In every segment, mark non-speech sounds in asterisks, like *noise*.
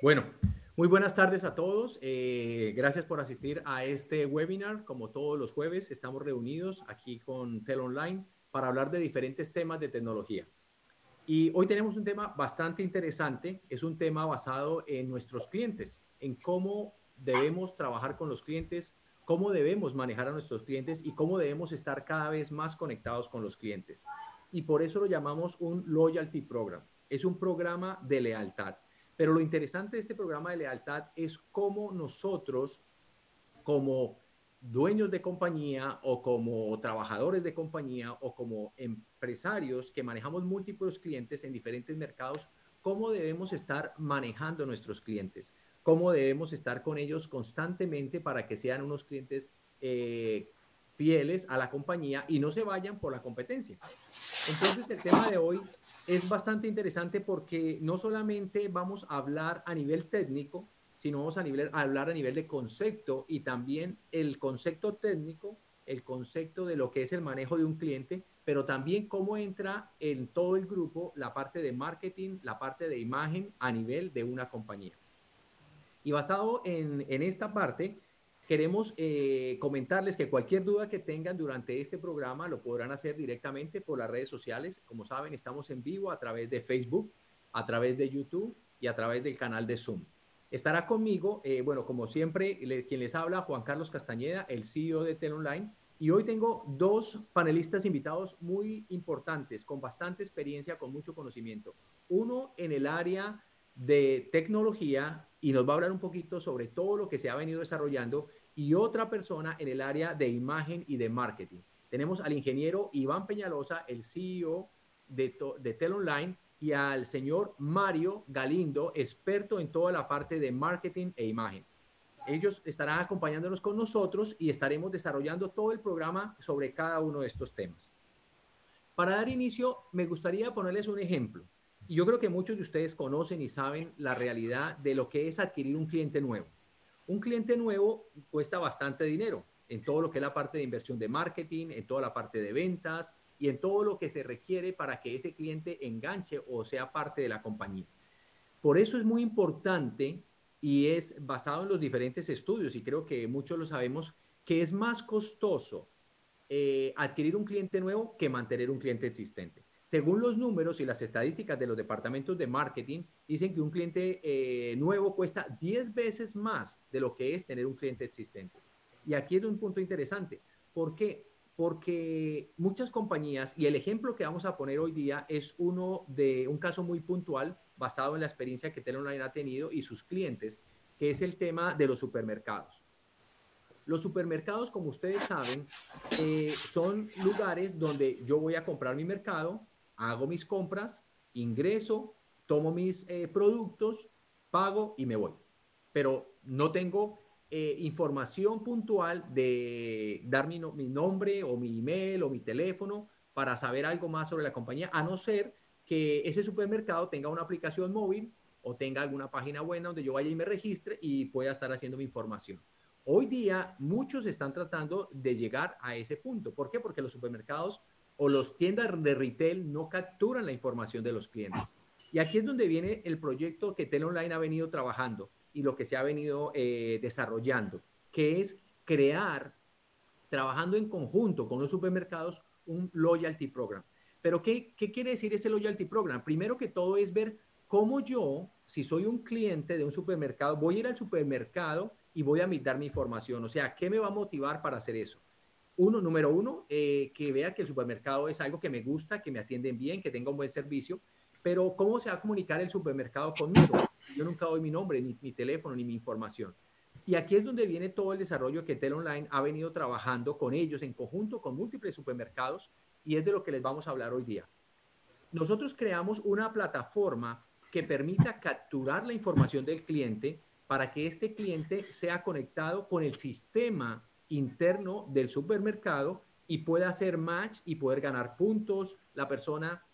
Bueno, muy buenas tardes a todos. Eh, gracias por asistir a este webinar. Como todos los jueves, estamos reunidos aquí con Tel Online para hablar de diferentes temas de tecnología. Y hoy tenemos un tema bastante interesante. Es un tema basado en nuestros clientes, en cómo debemos trabajar con los clientes, cómo debemos manejar a nuestros clientes y cómo debemos estar cada vez más conectados con los clientes. Y por eso lo llamamos un loyalty program. Es un programa de lealtad pero lo interesante de este programa de lealtad es cómo nosotros, como dueños de compañía o como trabajadores de compañía o como empresarios que manejamos múltiples clientes en diferentes mercados, cómo debemos estar manejando nuestros clientes, cómo debemos estar con ellos constantemente para que sean unos clientes eh, fieles a la compañía y no se vayan por la competencia. Entonces, el tema de hoy es bastante interesante porque no solamente vamos a hablar a nivel técnico, sino vamos a, nivel, a hablar a nivel de concepto y también el concepto técnico, el concepto de lo que es el manejo de un cliente, pero también cómo entra en todo el grupo la parte de marketing, la parte de imagen a nivel de una compañía. Y basado en, en esta parte, Queremos eh, comentarles que cualquier duda que tengan durante este programa lo podrán hacer directamente por las redes sociales. Como saben, estamos en vivo a través de Facebook, a través de YouTube y a través del canal de Zoom. Estará conmigo, eh, bueno, como siempre, quien les habla, Juan Carlos Castañeda, el CEO de Telonline. Y hoy tengo dos panelistas invitados muy importantes, con bastante experiencia, con mucho conocimiento. Uno en el área de tecnología y nos va a hablar un poquito sobre todo lo que se ha venido desarrollando y otra persona en el área de imagen y de marketing. Tenemos al ingeniero Iván Peñalosa, el CEO de, de Tel Online, y al señor Mario Galindo, experto en toda la parte de marketing e imagen. Ellos estarán acompañándonos con nosotros y estaremos desarrollando todo el programa sobre cada uno de estos temas. Para dar inicio, me gustaría ponerles un ejemplo. Yo creo que muchos de ustedes conocen y saben la realidad de lo que es adquirir un cliente nuevo. Un cliente nuevo cuesta bastante dinero en todo lo que es la parte de inversión de marketing, en toda la parte de ventas y en todo lo que se requiere para que ese cliente enganche o sea parte de la compañía. Por eso es muy importante y es basado en los diferentes estudios y creo que muchos lo sabemos que es más costoso eh, adquirir un cliente nuevo que mantener un cliente existente. Según los números y las estadísticas de los departamentos de marketing, dicen que un cliente eh, nuevo cuesta 10 veces más de lo que es tener un cliente existente. Y aquí es un punto interesante. ¿Por qué? Porque muchas compañías, y el ejemplo que vamos a poner hoy día es uno de un caso muy puntual basado en la experiencia que Teleonline ha tenido y sus clientes, que es el tema de los supermercados. Los supermercados, como ustedes saben, eh, son lugares donde yo voy a comprar mi mercado, hago mis compras, ingreso, tomo mis eh, productos, pago y me voy. Pero no tengo eh, información puntual de dar mi, mi, nombre o mi email o mi teléfono para saber algo más sobre la compañía, a no ser que ese supermercado tenga una aplicación móvil o tenga alguna página buena donde yo vaya y me registre y pueda estar haciendo mi información. Hoy día muchos están tratando de llegar a ese punto. ¿Por qué? Porque los supermercados o los tiendas de retail no capturan la información de los clientes. Y aquí es donde viene el proyecto que Teleonline ha venido trabajando y lo que se ha venido eh, desarrollando, que es crear, trabajando en conjunto con los supermercados, un loyalty program. Pero ¿qué, ¿qué quiere decir ese loyalty program? Primero que todo es ver cómo yo, si soy un cliente de un supermercado, voy a ir al supermercado y voy a dar mi información. O sea, ¿qué me va a motivar para hacer eso? Uno, número uno, eh, que vea que el supermercado es algo que me gusta, que me atienden bien, que tenga un buen servicio, pero ¿cómo se va a comunicar el supermercado conmigo? Yo nunca doy mi nombre, ni mi teléfono, ni mi información. Y aquí es donde viene todo el desarrollo que Tel Online ha venido trabajando con ellos en conjunto con múltiples supermercados y es de lo que les vamos a hablar hoy día. Nosotros creamos una plataforma que permita capturar la información del cliente para que este cliente sea conectado con el sistema interno del supermercado y puede hacer match y poder ganar puntos. La persona,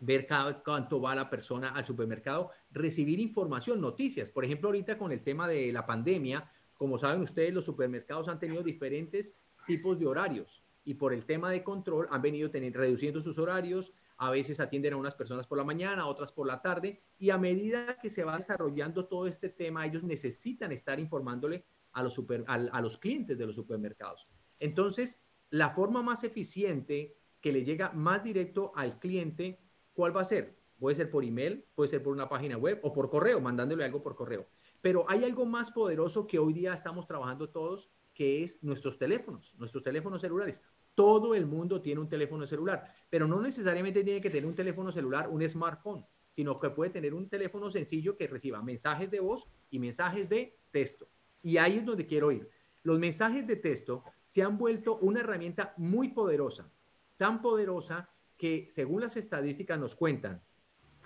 ver cada, cuánto va la persona al supermercado, recibir información, noticias. Por ejemplo, ahorita con el tema de la pandemia, como saben ustedes, los supermercados han tenido diferentes tipos de horarios y por el tema de control han venido teniendo, reduciendo sus horarios, a veces atienden a unas personas por la mañana, otras por la tarde, y a medida que se va desarrollando todo este tema, ellos necesitan estar informándole a los, super, a, los clientes de los supermercados. Entonces, la forma más eficiente que le llega más directo al cliente, ¿cuál va a ser? Puede ser por email, puede ser por una página web o por correo, mandándole algo por correo. Pero hay algo más poderoso que hoy día estamos trabajando todos, que es nuestros teléfonos, nuestros teléfonos celulares. Todo el mundo tiene un teléfono celular, pero no necesariamente tiene que tener un teléfono celular, un smartphone, sino que puede tener un teléfono sencillo que reciba mensajes de voz y mensajes de texto. Y ahí es donde quiero ir. Los mensajes de texto se han vuelto una herramienta muy poderosa, tan poderosa que según las estadísticas nos cuentan,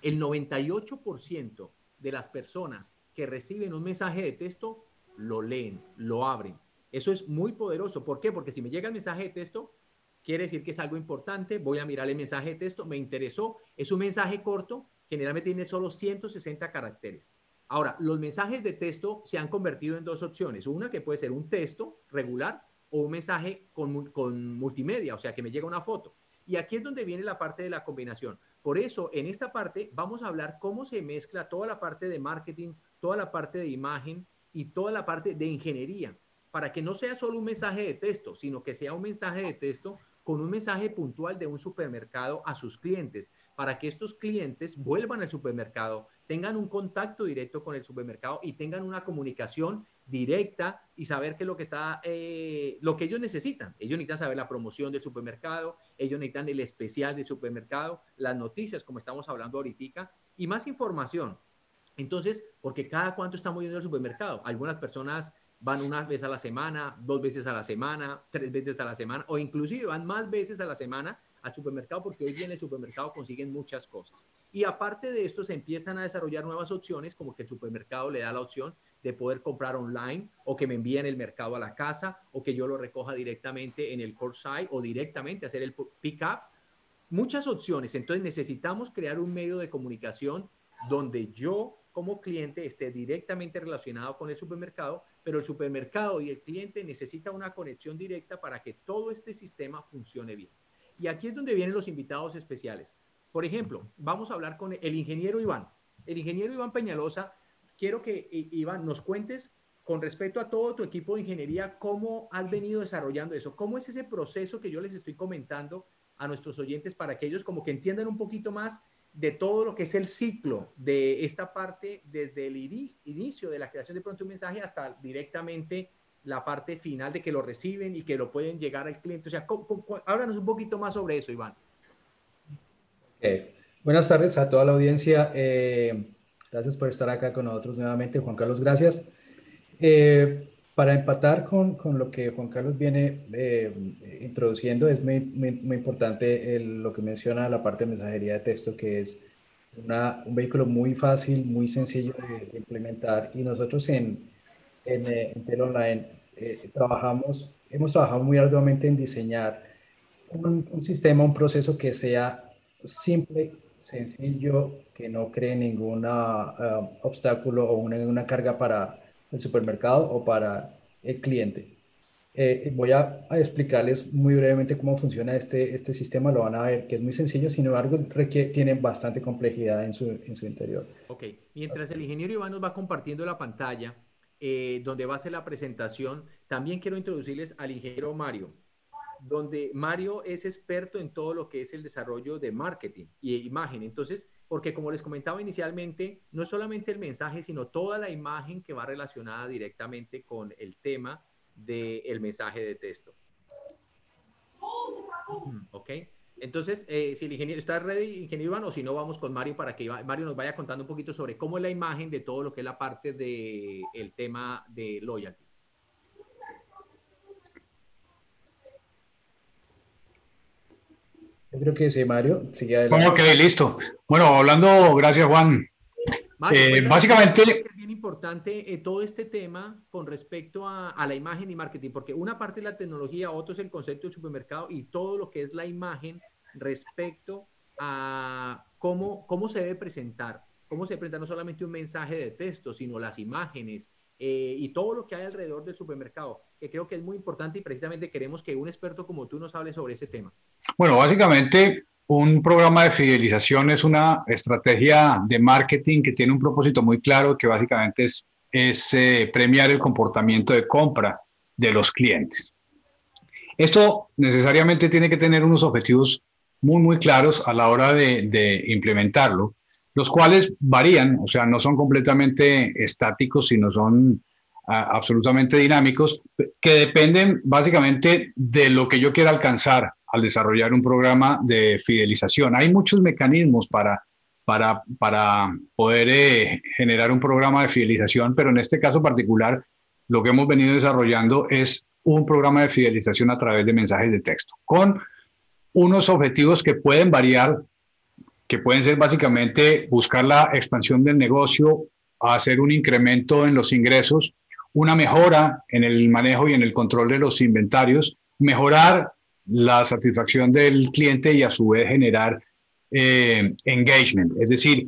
el 98% de las personas que reciben un mensaje de texto lo leen, lo abren. Eso es muy poderoso. ¿Por qué? Porque si me llega el mensaje de texto, quiere decir que es algo importante, voy a mirar el mensaje de texto, me interesó, es un mensaje corto, generalmente tiene solo 160 caracteres. Ahora, los mensajes de texto se han convertido en dos opciones. Una que puede ser un texto regular o un mensaje con, con, multimedia, o sea, que me llega una foto. Y aquí es donde viene la parte de la combinación. Por eso, en esta parte vamos a hablar cómo se mezcla toda la parte de marketing, toda la parte de imagen y toda la parte de ingeniería, para que no sea solo un mensaje de texto, sino que sea un mensaje de texto con un mensaje puntual de un supermercado a sus clientes, para que estos clientes vuelvan al supermercado, tengan un contacto directo con el supermercado y tengan una comunicación directa y saber qué es lo que está, eh, lo que ellos necesitan. Ellos necesitan saber la promoción del supermercado, ellos necesitan el especial del supermercado, las noticias, como estamos hablando ahorita, y más información. Entonces, porque cada cuánto estamos yendo al supermercado. Algunas personas van una vez a la semana, dos veces a la semana, tres veces a la semana, o inclusive van más veces a la semana al supermercado porque hoy en el supermercado consiguen muchas cosas. Y aparte de esto, se empiezan a desarrollar nuevas opciones, como que el supermercado le da la opción de poder comprar online o que me envíen el mercado a la casa o que yo lo recoja directamente en el site o directamente hacer el pick-up. Muchas opciones. Entonces necesitamos crear un medio de comunicación donde yo como cliente esté directamente relacionado con el supermercado, pero el supermercado y el cliente necesitan una conexión directa para que todo este sistema funcione bien. Y aquí es donde vienen los invitados especiales. Por ejemplo, vamos a hablar con el ingeniero Iván. El ingeniero Iván Peñalosa, quiero que Iván nos cuentes con respecto a todo tu equipo de ingeniería, cómo has venido desarrollando eso, cómo es ese proceso que yo les estoy comentando a nuestros oyentes para que ellos como que entiendan un poquito más de todo lo que es el ciclo de esta parte desde el inicio de la creación de pronto un mensaje hasta directamente la parte final de que lo reciben y que lo pueden llegar al cliente. O sea, háblanos un poquito más sobre eso, Iván. Buenas tardes a toda la audiencia. Eh, gracias por estar acá con nosotros nuevamente, Juan Carlos. Gracias. Eh, para empatar con, con, lo que Juan Carlos viene eh, introduciendo, es muy, muy, importante lo que menciona la parte de mensajería de texto, que es una, un vehículo muy fácil, muy sencillo de, implementar. Y nosotros en, en, eh, en Online eh, trabajamos, hemos trabajado muy arduamente en diseñar un, sistema, un proceso que sea simple, sencillo, que no cree ningún obstáculo o una, una carga para el supermercado o para el cliente. Eh, voy a, explicarles muy brevemente cómo funciona este, este sistema. Lo van a ver que es muy sencillo, sin embargo, requiere, tiene bastante complejidad en su, en su interior. Ok, mientras el ingeniero Iván nos va compartiendo la pantalla, eh, donde va a ser la presentación, también quiero introducirles al ingeniero Mario donde Mario es experto en todo lo que es el desarrollo de marketing y imagen. Entonces, porque como les comentaba inicialmente, no es solamente el mensaje, sino toda la imagen que va relacionada directamente con el tema del mensaje de texto. ¿Ok? Entonces, eh, si el ingeniero está ready, ingeniero Iván, o si no, vamos con Mario para que Mario nos vaya contando un poquito sobre cómo es la imagen de todo lo que es la parte del el tema de loyalty. Creo que sí, Mario. Sigue adelante. Ok, listo. Bueno, hablando, gracias Juan. Eh, básicamente... Es bien importante eh, todo este tema con respecto a, a, la imagen y marketing, porque una parte es la tecnología, otro es el concepto del supermercado y todo lo que es la imagen respecto a cómo, cómo se debe presentar, cómo se presenta no solamente un mensaje de texto, sino las imágenes, eh, y todo lo que hay alrededor del supermercado, que creo que es muy importante y precisamente queremos que un experto como tú nos hable sobre ese tema. Bueno, básicamente un programa de fidelización es una estrategia de marketing que tiene un propósito muy claro, que básicamente es, eh, premiar el comportamiento de compra de los clientes. Esto necesariamente tiene que tener unos objetivos muy, muy claros a la hora de, implementarlo, los cuales varían, o sea, no son completamente estáticos, sino son absolutamente dinámicos, que dependen básicamente de lo que yo quiera alcanzar al desarrollar un programa de fidelización. Hay muchos mecanismos para, para, para poder eh, generar un programa de fidelización, pero en este caso particular, lo que hemos venido desarrollando es un programa de fidelización a través de mensajes de texto, con unos objetivos que pueden variar, que pueden ser básicamente buscar la expansión del negocio, hacer un incremento en los ingresos, una mejora en el manejo y en el control de los inventarios, mejorar la satisfacción del cliente y a su vez generar eh, engagement. Es decir,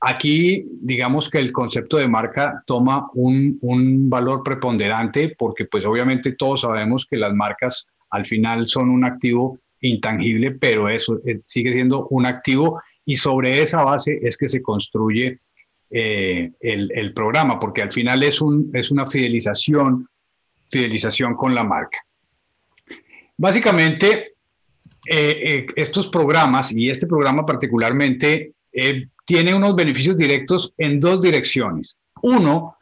aquí digamos que el concepto de marca toma un, un, valor preponderante porque pues obviamente todos sabemos que las marcas al final son un activo intangible, pero eso eh, sigue siendo un activo y sobre esa base es que se construye eh, el, el, programa, porque al final es, un, es una fidelización, fidelización con la marca. Básicamente, eh, estos programas y este programa particularmente tiene unos beneficios directos en dos direcciones. Uno,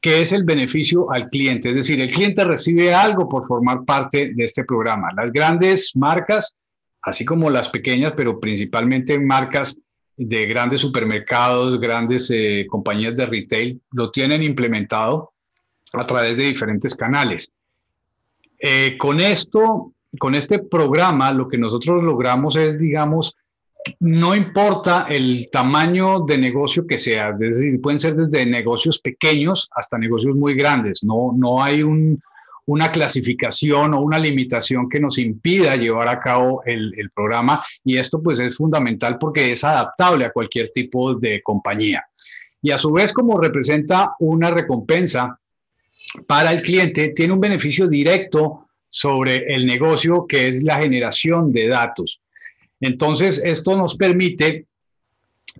que es el beneficio al cliente, es decir, el cliente recibe algo por formar parte de este programa. Las grandes marcas, así como las pequeñas, pero principalmente marcas de grandes supermercados, grandes eh, compañías de retail, lo tienen implementado a través de diferentes canales. Eh, con esto, con este programa, lo que nosotros logramos es, digamos, no importa el tamaño de negocio que sea, es decir, pueden ser desde negocios pequeños hasta negocios muy grandes. No, no hay una clasificación o una limitación que nos impida llevar a cabo el, programa y esto pues es fundamental porque es adaptable a cualquier tipo de compañía. Y a su vez, como representa una recompensa para el cliente, tiene un beneficio directo sobre el negocio que es la generación de datos. Entonces, esto nos permite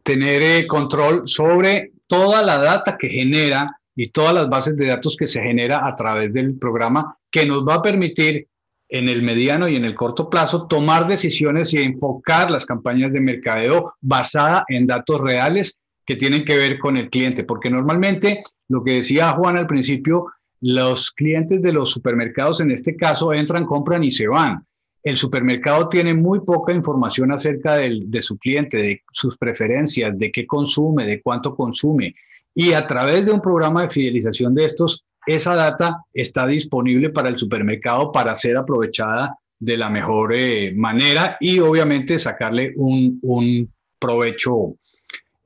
tener eh, control sobre toda la data que genera y todas las bases de datos que se genera a través del programa que nos va a permitir en el mediano y en el corto plazo tomar decisiones y enfocar las campañas de mercadeo basada en datos reales que tienen que ver con el cliente, porque normalmente lo que decía Juan al principio, los clientes de los supermercados en este caso entran, compran y se van el supermercado tiene muy poca información acerca de su cliente, de sus preferencias, de qué consume, de cuánto consume. Y a través de un programa de fidelización de estos, esa data está disponible para el supermercado para ser aprovechada de la mejor eh, manera y obviamente sacarle un, provecho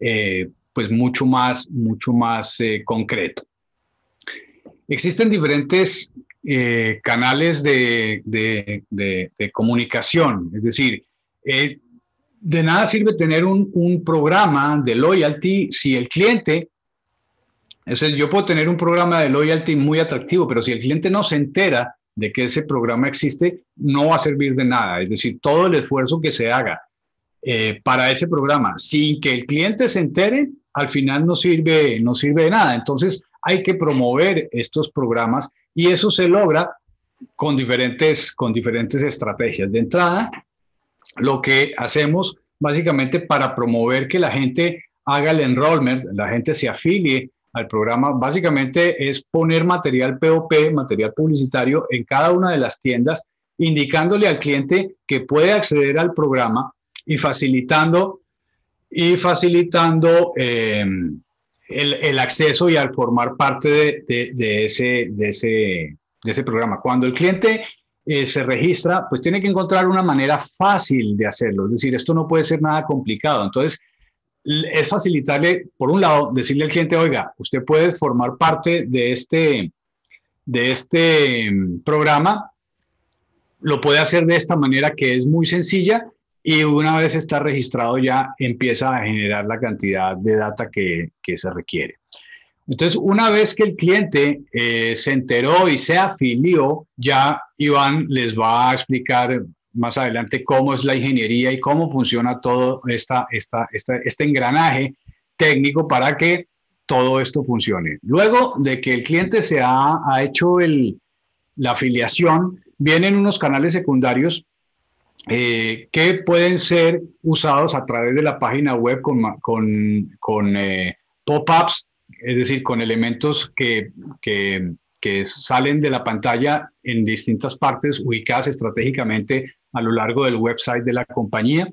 eh, pues mucho más, mucho más eh, concreto. Existen diferentes canales de, comunicación. Es decir, de nada sirve tener un, programa de loyalty si el cliente, es decir, yo puedo tener un programa de loyalty muy atractivo, pero si el cliente no se entera de que ese programa existe, no va a servir de nada. Es decir, todo el esfuerzo que se haga eh, para ese programa sin que el cliente se entere, al final no sirve, no sirve de nada. Entonces, hay que promover estos programas y eso se logra con diferentes, con diferentes estrategias. De entrada, lo que hacemos básicamente para promover que la gente haga el enrollment, la gente se afilie al programa, básicamente es poner material POP, material publicitario en cada una de las tiendas, indicándole al cliente que puede acceder al programa y facilitando y facilitando eh, el, acceso y al formar parte de, ese, de, ese, de ese programa. Cuando el cliente eh, se registra, pues tiene que encontrar una manera fácil de hacerlo. Es decir, esto no puede ser nada complicado. Entonces, es facilitarle, por un lado, decirle al cliente, oiga, usted puede formar parte de este, de este mm, programa, lo puede hacer de esta manera que es muy sencilla y una vez está registrado ya empieza a generar la cantidad de data que, que se requiere. Entonces, una vez que el cliente eh, se enteró y se afilió, ya Iván les va a explicar más adelante cómo es la ingeniería y cómo funciona todo esta, esta, este engranaje técnico para que todo esto funcione. Luego de que el cliente se ha, ha hecho el, la afiliación, vienen unos canales secundarios eh, que pueden ser usados a través de la página web con, con, con eh, pop-ups, es decir, con elementos que, que, que, salen de la pantalla en distintas partes ubicadas estratégicamente a lo largo del website de la compañía.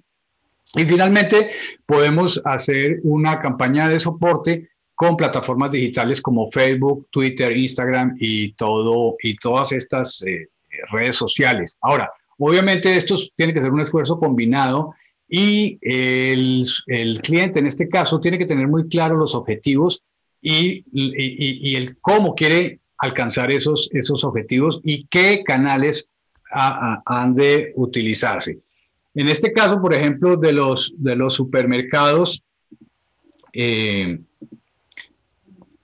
Y finalmente, podemos hacer una campaña de soporte con plataformas digitales como Facebook, Twitter, Instagram y, todo, y todas estas eh, redes sociales. Ahora, obviamente esto tiene que ser un esfuerzo combinado y el, el cliente en este caso tiene que tener muy claro los objetivos y, y, el cómo quiere alcanzar esos, esos objetivos y qué canales han de utilizarse. En este caso, por ejemplo, de los, de los supermercados, eh,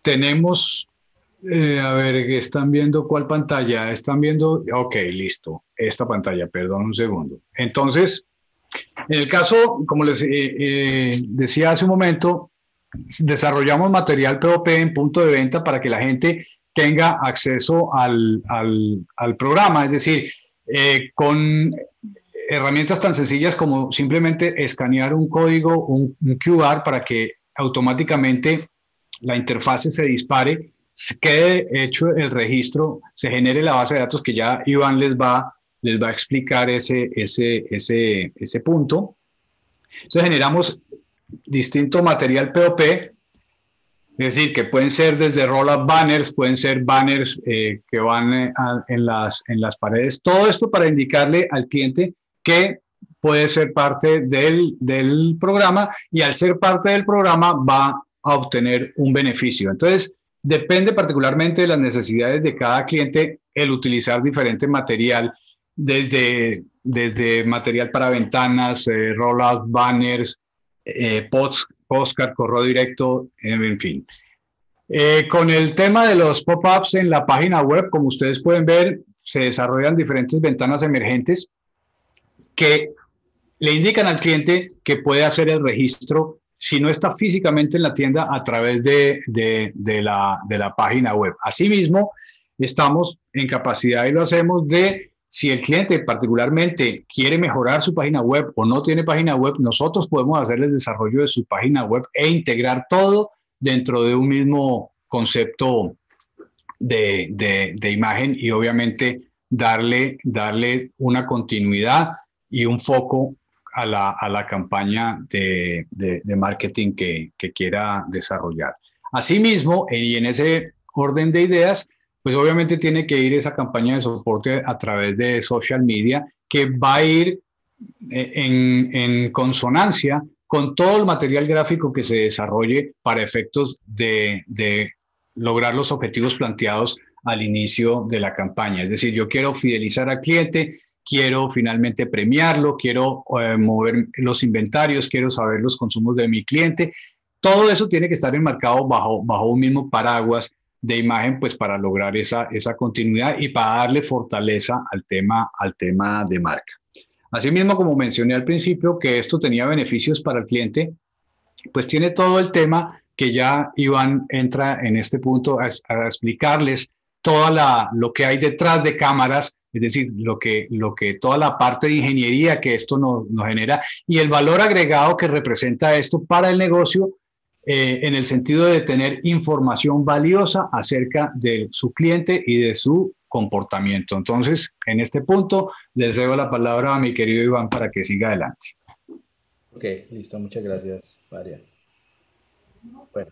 tenemos, eh, a ver, ¿están viendo cuál pantalla? ¿Están viendo? Ok, listo. Esta pantalla, perdón un segundo. Entonces, en el caso, como les eh, decía hace un momento, desarrollamos material POP en punto de venta para que la gente tenga acceso al, al, al programa, es decir, con herramientas tan sencillas como simplemente escanear un código, un, un QR para que automáticamente la interfase se dispare, quede hecho el registro, se genere la base de datos que ya Iván les va, les va a explicar ese, ese, ese, ese punto. Entonces generamos distinto material POP, es decir, que pueden ser desde roll-up banners, pueden ser banners eh, que van eh, en, las, en las paredes, todo esto para indicarle al cliente que puede ser parte del, del programa y al ser parte del programa va a obtener un beneficio. Entonces, depende particularmente de las necesidades de cada cliente el utilizar diferente material, desde, desde material para ventanas, eh, rollout, banners, post, postcard, correo directo, en fin. Eh, con el tema de los pop-ups en la página web, como ustedes pueden ver, se desarrollan diferentes ventanas emergentes que le indican al cliente que puede hacer el registro si no está físicamente en la tienda a través de la página web. Asimismo, estamos en capacidad y lo hacemos de si el cliente particularmente quiere mejorar su página web o no tiene página web, nosotros podemos hacer el desarrollo de su página web e integrar todo dentro de un mismo concepto de, imagen y obviamente darle, darle una continuidad y un foco a la, a la campaña de, de, marketing que, que, quiera desarrollar. Asimismo, y en ese orden de ideas, pues obviamente tiene que ir esa campaña de soporte a través de social media que va a ir eh, en, consonancia con todo el material gráfico que se desarrolle para efectos de, de lograr los objetivos planteados al inicio de la campaña. Es decir, yo quiero fidelizar al cliente, quiero finalmente premiarlo, quiero eh, mover los inventarios, quiero saber los consumos de mi cliente. Todo eso tiene que estar enmarcado bajo, bajo un mismo paraguas de imagen, pues para lograr esa, esa continuidad y para darle fortaleza al tema, al tema de marca. Asimismo, como mencioné al principio, que esto tenía beneficios para el cliente, pues tiene todo el tema que ya Iván entra en este punto a, explicarles toda la, lo que hay detrás de cámaras es decir, lo que, lo que toda la parte de ingeniería que esto nos, genera y el valor agregado que representa esto para el negocio eh, en el sentido de tener información valiosa acerca de su cliente y de su comportamiento. Entonces, en este punto, les doy la palabra a mi querido Iván para que siga adelante. Ok, listo, muchas gracias, María. Bueno.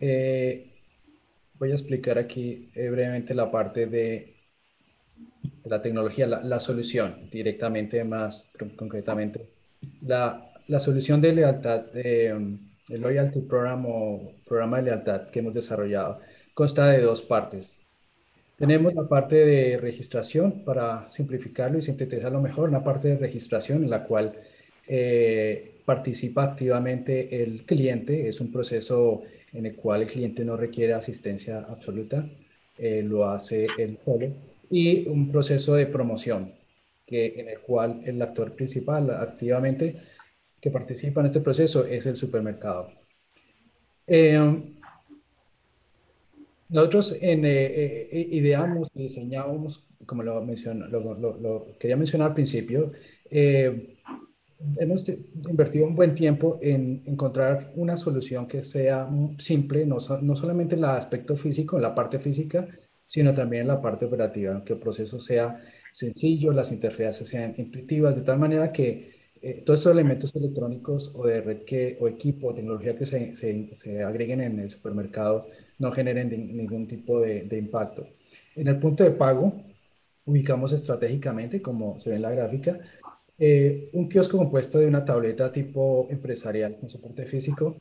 Eh, voy a explicar aquí eh, brevemente la parte de, la tecnología, la, solución directamente, más concretamente. La, la solución de lealtad, de, um, el Loyalty Program o programa de lealtad que hemos desarrollado consta de dos partes. Tenemos la parte de registración para simplificarlo y sintetizarlo mejor, una parte de registración en la cual eh, participa activamente el cliente, es un proceso en el cual el cliente no requiere asistencia absoluta, eh, lo hace él solo y un proceso de promoción que, en el cual el actor principal activamente que participa en este proceso es el supermercado. Eh, nosotros en, eh, eh, ideamos y diseñamos, como lo, lo, quería mencionar al principio, hemos invertido un buen tiempo en encontrar una solución que sea simple, no, no solamente en el aspecto físico, en la parte física, sino también en la parte operativa, que el proceso sea sencillo, las interfaces sean intuitivas, de tal manera que eh, todos estos elementos electrónicos o de red que, o equipo o tecnología que se, se, se, agreguen en el supermercado no generen ningún tipo de, impacto. En el punto de pago, ubicamos estratégicamente, como se ve en la gráfica, eh, un kiosco compuesto de una tableta tipo empresarial con soporte físico,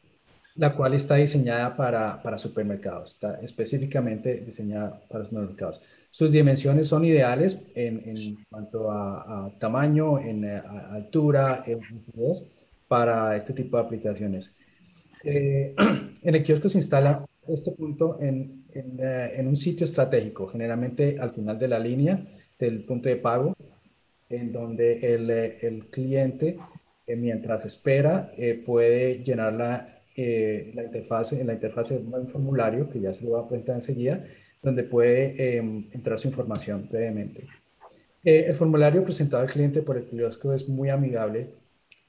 la cual está diseñada para, para supermercados, está específicamente diseñada para supermercados. Sus dimensiones son ideales en, en cuanto a, tamaño, en altura, en para este tipo de aplicaciones. Eh, *clears throat* en el kiosco se instala este punto en, en, eh, en, un sitio estratégico, generalmente al final de la línea del punto de pago, en donde el, el cliente, eh, mientras espera, puede llenar la, la interfase, en la interfase de un formulario, que ya se lo va a presentar enseguida, donde puede em, entrar su información brevemente. Eh, el formulario presentado al cliente por el kiosco es muy amigable,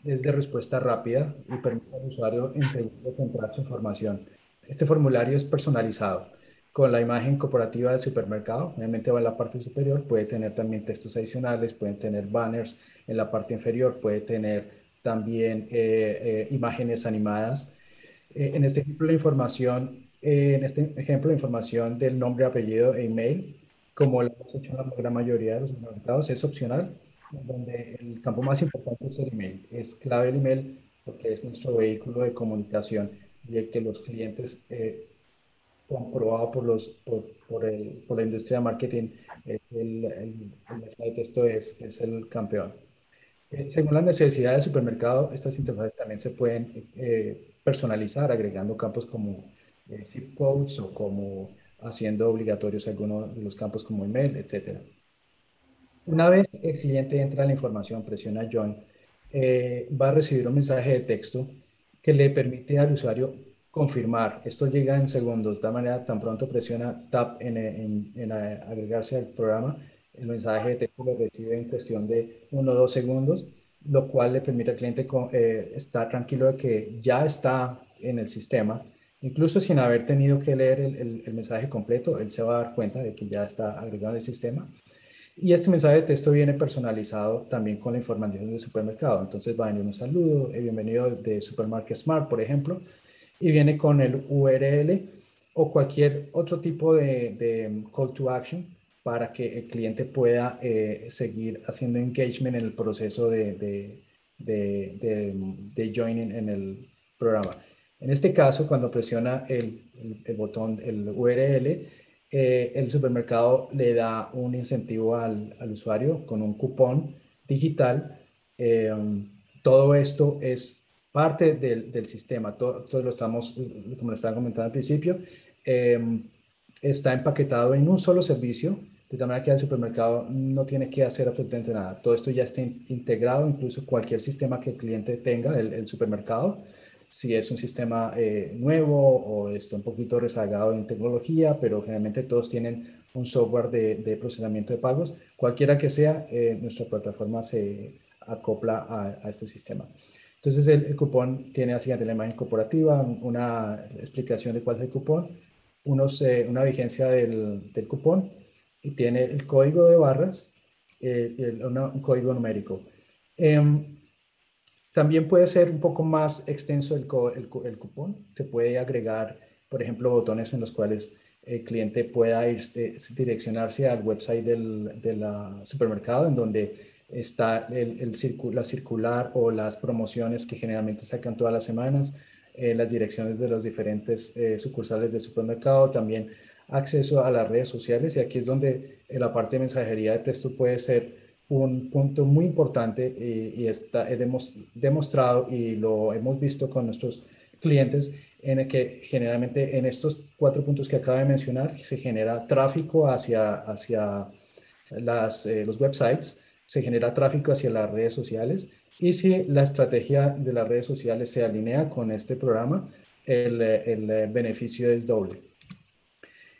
es de respuesta rápida y permite al usuario entrar su información. Este formulario es personalizado con la imagen corporativa del supermercado. Obviamente va en la parte superior, puede tener también textos adicionales, pueden tener banners en la parte inferior, puede tener también eh, eh, imágenes animadas. en este ejemplo, la información en este ejemplo, información del nombre, apellido e email, como lo hemos hecho en la gran mayoría de los mercados, es opcional, donde el campo más importante es el email. Es clave el email porque es nuestro vehículo de comunicación y el que los clientes, eh, comprobado por, los, por, por, el, por, la industria de marketing, el, el, de texto es, es el campeón. Eh, según las necesidades del supermercado, estas interfaces también se pueden eh, personalizar agregando campos como eh, zip codes o como haciendo obligatorios algunos de los campos como email, etc. Una vez el cliente entra en la información, presiona Join, eh, va a recibir un mensaje de texto que le permite al usuario confirmar. Esto llega en segundos, de manera tan pronto presiona Tap en, en, en agregarse al programa, el mensaje de texto lo recibe en cuestión de uno o dos segundos, lo cual le permite al cliente eh, estar tranquilo de que ya está en el sistema Incluso sin haber tenido que leer el, el, mensaje completo, él se va a dar cuenta de que ya está agregado el sistema. Y este mensaje de texto viene personalizado también con la información del supermercado. Entonces va a venir un saludo, el bienvenido de Supermarket Smart, por ejemplo, y viene con el URL o cualquier otro tipo de, de call to action para que el cliente pueda eh, seguir haciendo engagement en el proceso de, de, de joining en el programa. En este caso, cuando presiona el, botón, el URL, eh, el supermercado le da un incentivo al, usuario con un cupón digital. Eh, todo esto es parte del, sistema. Todo, lo estamos, como lo estaba comentando al principio, eh, está empaquetado en un solo servicio, de tal manera que el supermercado no tiene que hacer absolutamente nada. Todo esto ya está integrado, incluso cualquier sistema que el cliente tenga, el supermercado, si es un sistema eh, nuevo o está un poquito rezagado en tecnología, pero generalmente todos tienen un software de, procesamiento de pagos. Cualquiera que sea, eh, nuestra plataforma se acopla a, este sistema. Entonces el, cupón tiene así la imagen corporativa, una explicación de cuál es el cupón, unos, eh, una vigencia del, del, cupón y tiene el código de barras, el, un código numérico. Em, también puede ser un poco más extenso el, el, cupón. Se puede agregar, por ejemplo, botones en los cuales el cliente pueda ir, eh, direccionarse al website del supermercado, en donde está el, el la circular o las promociones que generalmente sacan todas las semanas, eh, las direcciones de los diferentes eh, sucursales del supermercado, también acceso a las redes sociales. Y aquí es donde la parte de mensajería de texto puede ser un punto muy importante y, está, hemos demostrado y lo hemos visto con nuestros clientes en el que generalmente en estos cuatro puntos que acabo de mencionar se genera tráfico hacia, hacia las, los websites, se genera tráfico hacia las redes sociales y si la estrategia de las redes sociales se alinea con este programa, el, el beneficio es doble.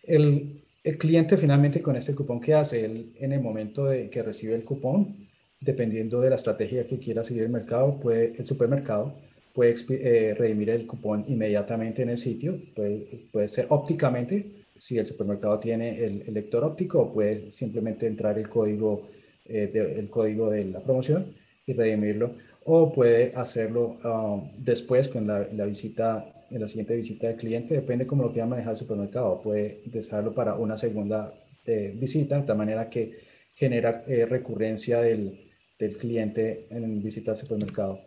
El, el, cliente finalmente con este cupón que hace, él, en el momento de que recibe el cupón, dependiendo de la estrategia que quiera seguir el mercado, puede, el supermercado puede eh, redimir el cupón inmediatamente en el sitio, puede, ser ópticamente, si el supermercado tiene el, lector óptico, o puede simplemente entrar el código, eh, el código de la promoción y redimirlo, o puede hacerlo um, después con la, visita, en la siguiente visita del cliente, depende cómo lo quiera manejar el supermercado, puede dejarlo para una segunda eh, visita, de manera que genera recurrencia del, del cliente en visita al supermercado.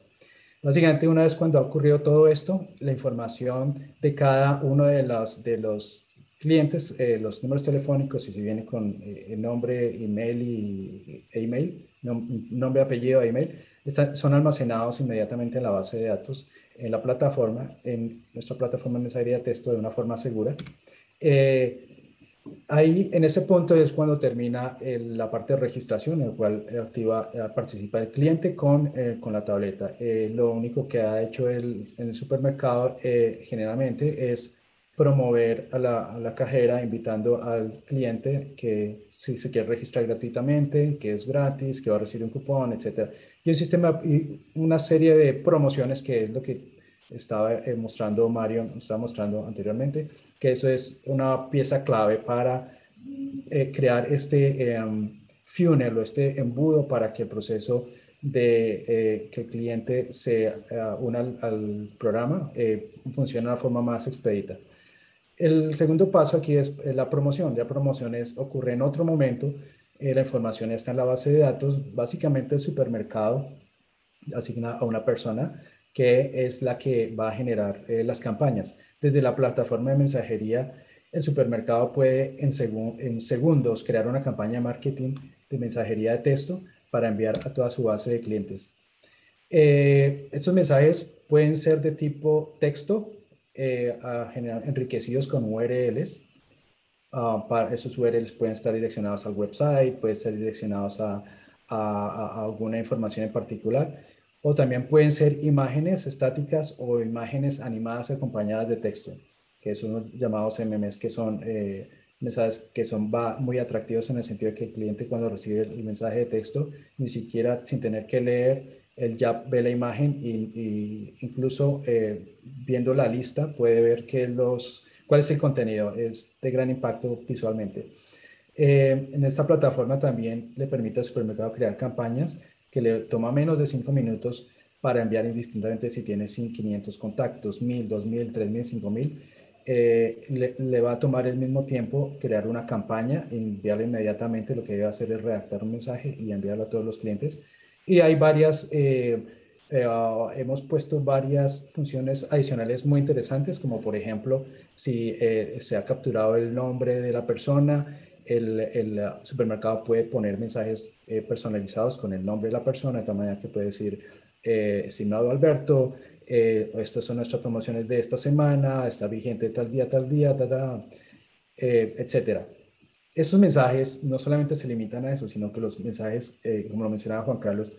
Básicamente, una vez cuando ha ocurrido todo esto, la información de cada uno de los, de los clientes, eh, los números telefónicos, y si viene con eh, nombre, email y e email, nombre, apellido, email, están, son almacenados inmediatamente en la base de datos, en la plataforma, en nuestra plataforma de mensajería de texto de una forma segura. Eh, Ahí, en ese punto es cuando termina la parte de registración, en el cual activa, eh, participa el cliente con, eh, con la tableta. Eh, lo único que ha hecho el, en el supermercado generalmente es promover a la, a la, cajera invitando al cliente que si se quiere registrar gratuitamente, que es gratis, que va a recibir un cupón, etc. Y un sistema y una serie de promociones que es lo que estaba mostrando Mario, estaba mostrando anteriormente que eso es una pieza clave para eh, crear este em, funnel o este embudo para que el proceso de eh, que el cliente se eh, una al, programa funcione de una forma más expedita. El segundo paso aquí es la promoción. La promoción es, ocurre en otro momento. la información está en la base de datos. Básicamente el supermercado asigna a una persona que es la que va a generar las campañas. Desde la plataforma de mensajería, el supermercado puede en, en segundos crear una campaña de marketing de mensajería de texto para enviar a toda su base de clientes. Eh, estos mensajes pueden ser de tipo texto, eh, enriquecidos con URLs. Ah, para esos URLs pueden estar direccionados al website, pueden estar direccionados a, a alguna información en particular o también pueden ser imágenes estáticas o imágenes animadas acompañadas de texto, que son llamados MMS, que son eh, mensajes que son muy atractivos en el sentido de que el cliente cuando recibe el mensaje de texto, ni siquiera sin tener que leer, él ya ve la imagen y, incluso eh, viendo la lista puede ver que los, cuál es el contenido, es de gran impacto visualmente. Eh, en esta plataforma también le permite al supermercado crear campañas que le toma menos de 5 minutos para enviar indistintamente si tiene 500 contactos, 1000, 2000, 3000, 5000. Eh, le, le, va a tomar el mismo tiempo crear una campaña, enviarle inmediatamente, lo que debe hacer es redactar un mensaje y enviarlo a todos los clientes. Y hay varias, eh, eh, ah, hemos puesto varias funciones adicionales muy interesantes, como por ejemplo, si se ha capturado el nombre de la persona, el, uh, supermercado puede poner mensajes eh, personalizados con el nombre de la persona, de tal manera que puede decir, eh, estimado Alberto, eh, estas son nuestras promociones de esta semana, está vigente tal día, tal día, ta, etcétera. Esos mensajes no solamente se limitan a eso, sino que los mensajes, como lo mencionaba Juan Carlos,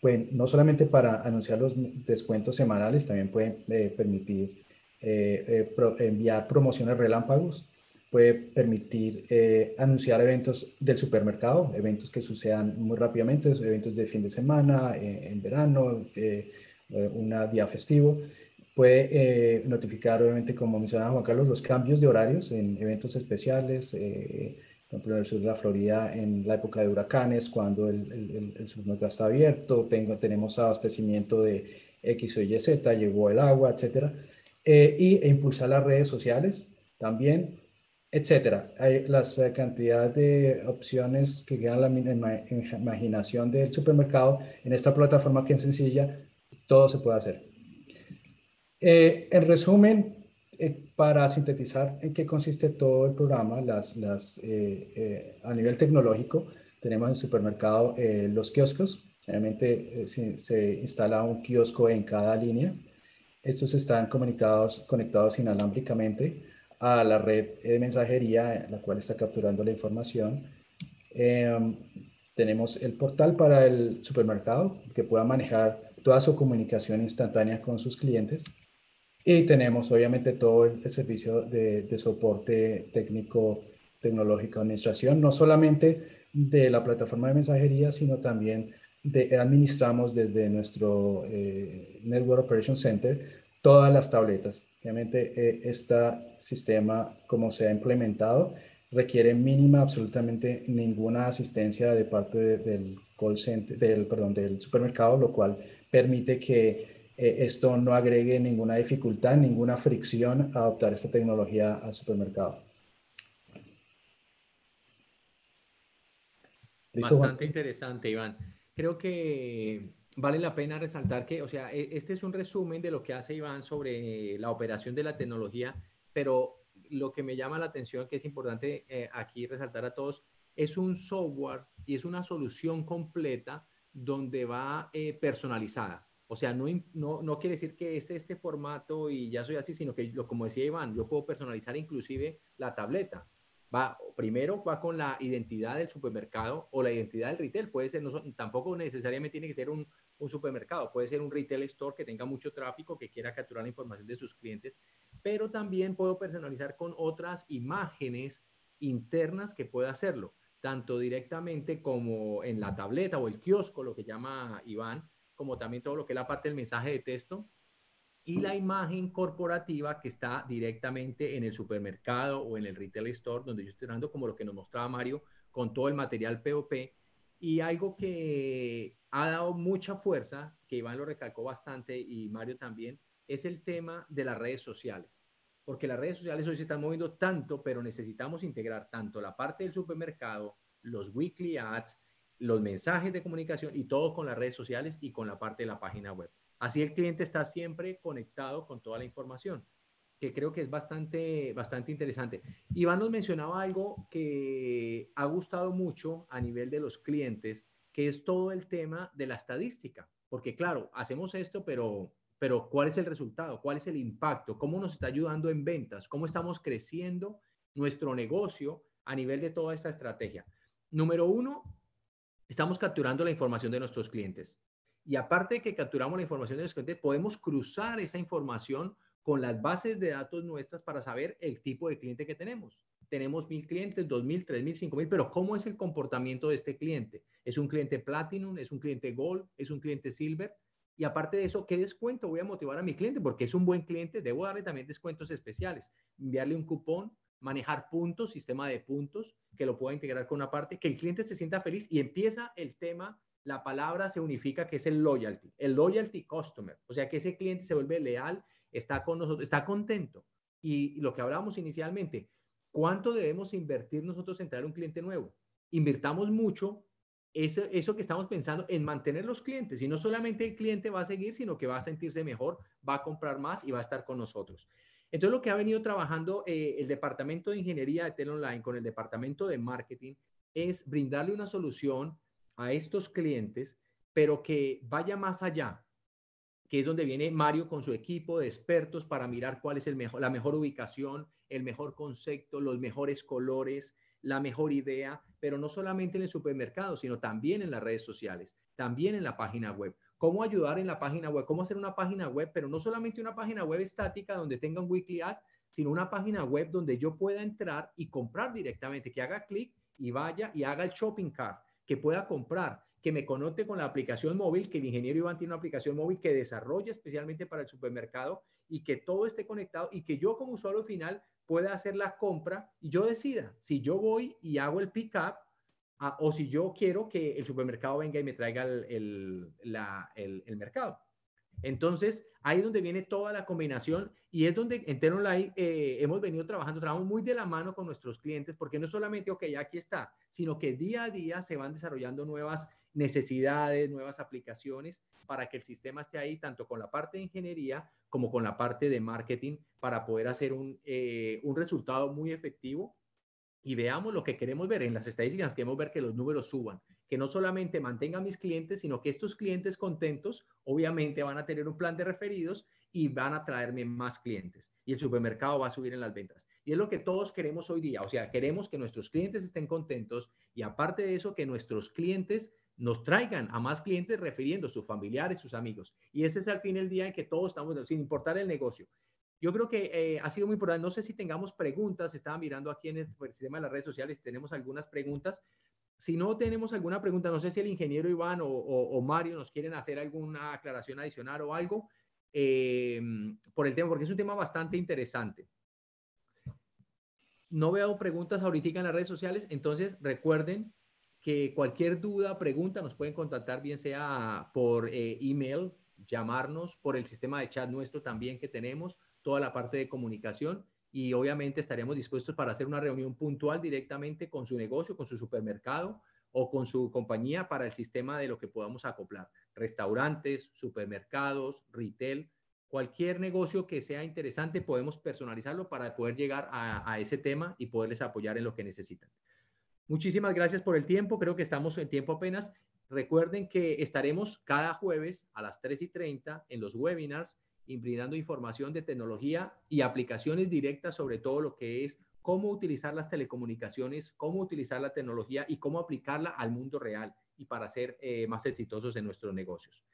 pueden no solamente para anunciar los descuentos semanales, también pueden permitir enviar promociones relámpagos puede permitir eh, anunciar eventos del supermercado, eventos que sucedan muy rápidamente, eventos de fin de semana, eh, en verano, eh, un día festivo. Puede notificar, obviamente, como mencionaba Juan Carlos, los cambios de horarios en eventos especiales, por ejemplo, en el sur de la Florida, en la época de huracanes, cuando el, el, supermercado está abierto, tengo, tenemos abastecimiento de X o Y, Z, llegó el agua, etc. y, e impulsar las redes sociales también etcétera. Hay las eh, cantidades de opciones que quedan la imaginación del supermercado en esta plataforma que es sencilla, todo se puede hacer. Eh, en resumen, eh, para sintetizar en qué consiste todo el programa, las, las, a nivel tecnológico, tenemos en supermercado los kioscos. Generalmente se, se, instala un kiosco en cada línea. Estos están comunicados, conectados inalámbricamente a la red de mensajería, la cual está capturando la información. Em, tenemos el portal para el supermercado que pueda manejar toda su comunicación instantánea con sus clientes. Y tenemos obviamente todo el, servicio de, de, soporte técnico, tecnológico, administración, no solamente de la plataforma de mensajería, sino también de, administramos desde nuestro eh, Network Operation Center todas las tabletas. Obviamente eh, este sistema, como se ha implementado, requiere mínima absolutamente ninguna asistencia de parte del call center, del, perdón, del supermercado, lo cual permite que eh, esto no agregue ninguna dificultad, ninguna fricción a adoptar esta tecnología al supermercado. Bastante interesante, Iván. Creo que vale la pena resaltar que, o sea, e, este es un resumen de lo que hace Iván sobre la operación de la tecnología, pero lo que me llama la atención, que es importante eh, aquí resaltar a todos, es un software y es una solución completa donde va eh, personalizada. O sea, no, no, no, quiere decir que es este formato y ya soy así, sino que, lo, como decía Iván, yo puedo personalizar inclusive la tableta. Va, primero va con la identidad del supermercado o la identidad del retail. Puede ser, no, tampoco necesariamente tiene que ser un, un supermercado, puede ser un retail store que tenga mucho tráfico, que quiera capturar la información de sus clientes, pero también puedo personalizar con otras imágenes internas que pueda hacerlo, tanto directamente como en la tableta o el kiosco, lo que llama Iván, como también todo lo que es la parte del mensaje de texto y la imagen corporativa que está directamente en el supermercado o en el retail store, donde yo estoy dando como lo que nos mostraba Mario, con todo el material POP. Y algo que ha dado mucha fuerza, que Iván lo recalcó bastante y Mario también, es el tema de las redes sociales. Porque las redes sociales hoy se están moviendo tanto, pero necesitamos integrar tanto la parte del supermercado, los weekly ads, los mensajes de comunicación y todo con las redes sociales y con la parte de la página web. Así el cliente está siempre conectado con toda la información, que creo que es bastante, bastante interesante. Iván nos mencionaba algo que ha gustado mucho a nivel de los clientes, que es todo el tema de la estadística. Porque claro, hacemos esto, pero, pero ¿cuál es el resultado? ¿Cuál es el impacto? ¿Cómo nos está ayudando en ventas? ¿Cómo estamos creciendo nuestro negocio a nivel de toda esta estrategia? Número uno, estamos capturando la información de nuestros clientes. Y aparte de que capturamos la información de nuestros clientes, podemos cruzar esa información con las bases de datos nuestras para saber el tipo de cliente que tenemos. Tenemos mil clientes, dos mil, tres mil, cinco mil, pero ¿cómo es el comportamiento de este cliente? ¿Es un cliente Platinum? ¿Es un cliente Gold? ¿Es un cliente Silver? Y aparte de eso, ¿qué descuento voy a motivar a mi cliente? Porque es un buen cliente, debo darle también descuentos especiales, enviarle un cupón, manejar puntos, sistema de puntos, que lo pueda integrar con una parte, que el cliente se sienta feliz y empieza el tema, la palabra se unifica, que es el loyalty, el loyalty customer, o sea, que ese cliente se vuelve leal, está con nosotros, está contento. Y lo que hablábamos inicialmente, ¿cuánto debemos invertir nosotros en traer un cliente nuevo? Invirtamos mucho. Eso, eso que estamos pensando en mantener los clientes y no solamente el cliente va a seguir, sino que va a sentirse mejor, va a comprar más y va a estar con nosotros. Entonces, lo que ha venido trabajando eh, el departamento de ingeniería de Tel Online con el departamento de marketing es brindarle una solución a estos clientes, pero que vaya más allá, que es donde viene Mario con su equipo de expertos para mirar cuál es la mejor ubicación, el mejor concepto, los mejores colores, la mejor idea, pero no solamente en el supermercado, sino también en las redes sociales, también en la página web cómo ayudar en la página web, cómo hacer una página web, pero no solamente una página web estática donde tenga un weekly ad, sino una página web donde yo pueda entrar y comprar directamente, que haga clic y vaya y haga el shopping cart, que pueda comprar, que me conecte con la aplicación móvil, que el ingeniero Iván tiene una aplicación móvil que desarrolla especialmente para el supermercado y que todo esté conectado y que yo como usuario final pueda hacer la compra y yo decida si yo voy y hago el pick up Ah, o si yo quiero que el supermercado venga y me traiga el, mercado. Entonces, ahí es donde viene toda la combinación y es donde en Teronline eh, hemos venido trabajando, trabajamos muy de la mano con nuestros clientes, porque no solamente, ok, aquí está, sino que día a día se van desarrollando nuevas necesidades, nuevas aplicaciones para que el sistema esté ahí, tanto con la parte de ingeniería como con la parte de marketing, para poder hacer un, eh, un resultado muy efectivo y veamos lo que queremos ver en las estadísticas, queremos ver que los números suban, que no solamente mantengan mis clientes, sino que estos clientes contentos, obviamente van a tener un plan de referidos y van a traerme más clientes y el supermercado va a subir en las ventas. Y es lo que todos queremos hoy día. O sea, queremos que nuestros clientes estén contentos y aparte de eso, que nuestros clientes nos traigan a más clientes refiriendo a sus familiares, sus amigos. Y ese es al fin el día en que todos estamos, sin importar el negocio. Yo creo que eh, ha sido muy importante. No sé si tengamos preguntas. Estaba mirando aquí en el, sistema de las redes sociales tenemos algunas preguntas. Si no tenemos alguna pregunta, no sé si el ingeniero Iván o, Mario nos quieren hacer alguna aclaración adicional o algo eh, por el tema, porque es un tema bastante interesante. No veo preguntas ahorita en las redes sociales, entonces recuerden que cualquier duda, pregunta, nos pueden contactar bien sea por eh, email, llamarnos, por el sistema de chat nuestro también que tenemos, toda la parte de comunicación y obviamente estaremos dispuestos para hacer una reunión puntual directamente con su negocio, con su supermercado o con su compañía para el sistema de lo que podamos acoplar. Restaurantes, supermercados, retail, cualquier negocio que sea interesante podemos personalizarlo para poder llegar a, a ese tema y poderles apoyar en lo que necesitan. Muchísimas gracias por el tiempo. Creo que estamos en tiempo apenas. Recuerden que estaremos cada jueves a las 3 y 30 en los webinars brindando información de tecnología y aplicaciones directas sobre todo lo que es cómo utilizar las telecomunicaciones, cómo utilizar la tecnología y cómo aplicarla al mundo real y para ser eh, más exitosos en nuestros negocios.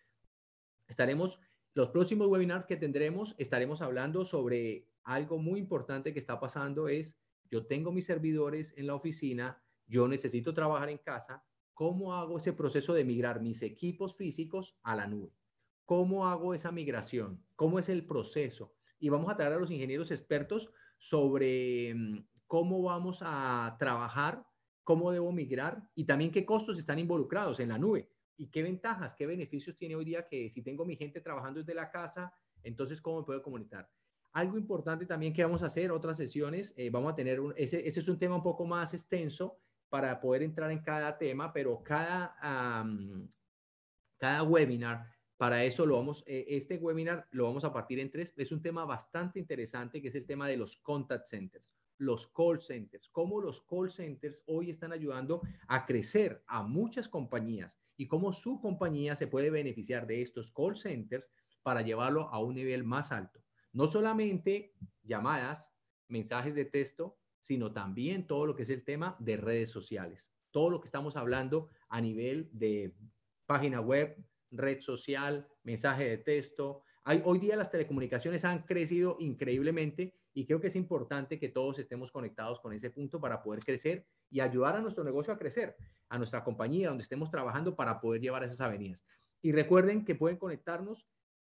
Estaremos, los próximos webinars que tendremos, estaremos hablando sobre algo muy importante que está pasando es, yo tengo mis servidores en la oficina, yo necesito trabajar en casa, ¿cómo hago ese proceso de migrar mis equipos físicos a la nube? ¿Cómo hago esa migración? ¿Cómo es el proceso? Y vamos a traer a los ingenieros expertos sobre mm, cómo vamos a trabajar, cómo debo migrar y también qué costos están involucrados en la nube y qué ventajas, qué beneficios tiene hoy día que si tengo mi gente trabajando desde la casa, entonces cómo me puedo comunicar. Algo importante también que vamos a hacer, otras sesiones, eh, vamos a tener, un, ese, ese, es un tema un poco más extenso para poder entrar en cada tema, pero cada, cada webinar para eso lo vamos, eh, este webinar lo vamos a partir en tres. Es un tema bastante interesante que es el tema de los contact centers, los call centers, cómo los call centers hoy están ayudando a crecer a muchas compañías y cómo su compañía se puede beneficiar de estos call centers para llevarlo a un nivel más alto. No solamente llamadas, mensajes de texto, sino también todo lo que es el tema de redes sociales. Todo lo que estamos hablando a nivel de página web, red social, mensaje de texto. Hay, hoy día las telecomunicaciones han crecido increíblemente y creo que es importante que todos estemos conectados con ese punto para poder crecer y ayudar a nuestro negocio a crecer, a nuestra compañía donde estemos trabajando para poder llevar esas avenidas. Y recuerden que pueden conectarnos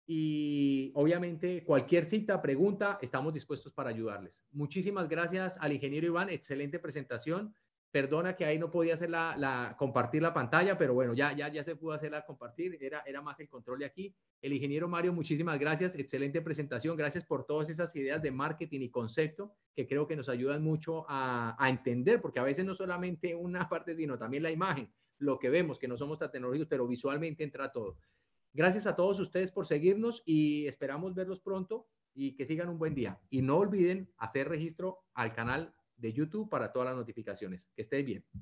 y obviamente cualquier cita, pregunta, estamos dispuestos para ayudarles. Muchísimas gracias al ingeniero Iván, excelente presentación. Perdona que ahí no podía hacer la, compartir la pantalla, pero bueno, ya, ya, ya se pudo hacer la compartir, era, era más el control de aquí. El ingeniero Mario, muchísimas gracias, excelente presentación, gracias por todas esas ideas de marketing y concepto que creo que nos ayudan mucho a, entender, porque a veces no solamente una *laughs* parte, sino también la imagen, lo que vemos, que no somos tan tecnológicos, pero visualmente entra todo. Gracias a todos ustedes por seguirnos y esperamos verlos pronto y que sigan un buen día. Y no olviden hacer registro al canal de YouTube para todas las notificaciones. Que esté bien.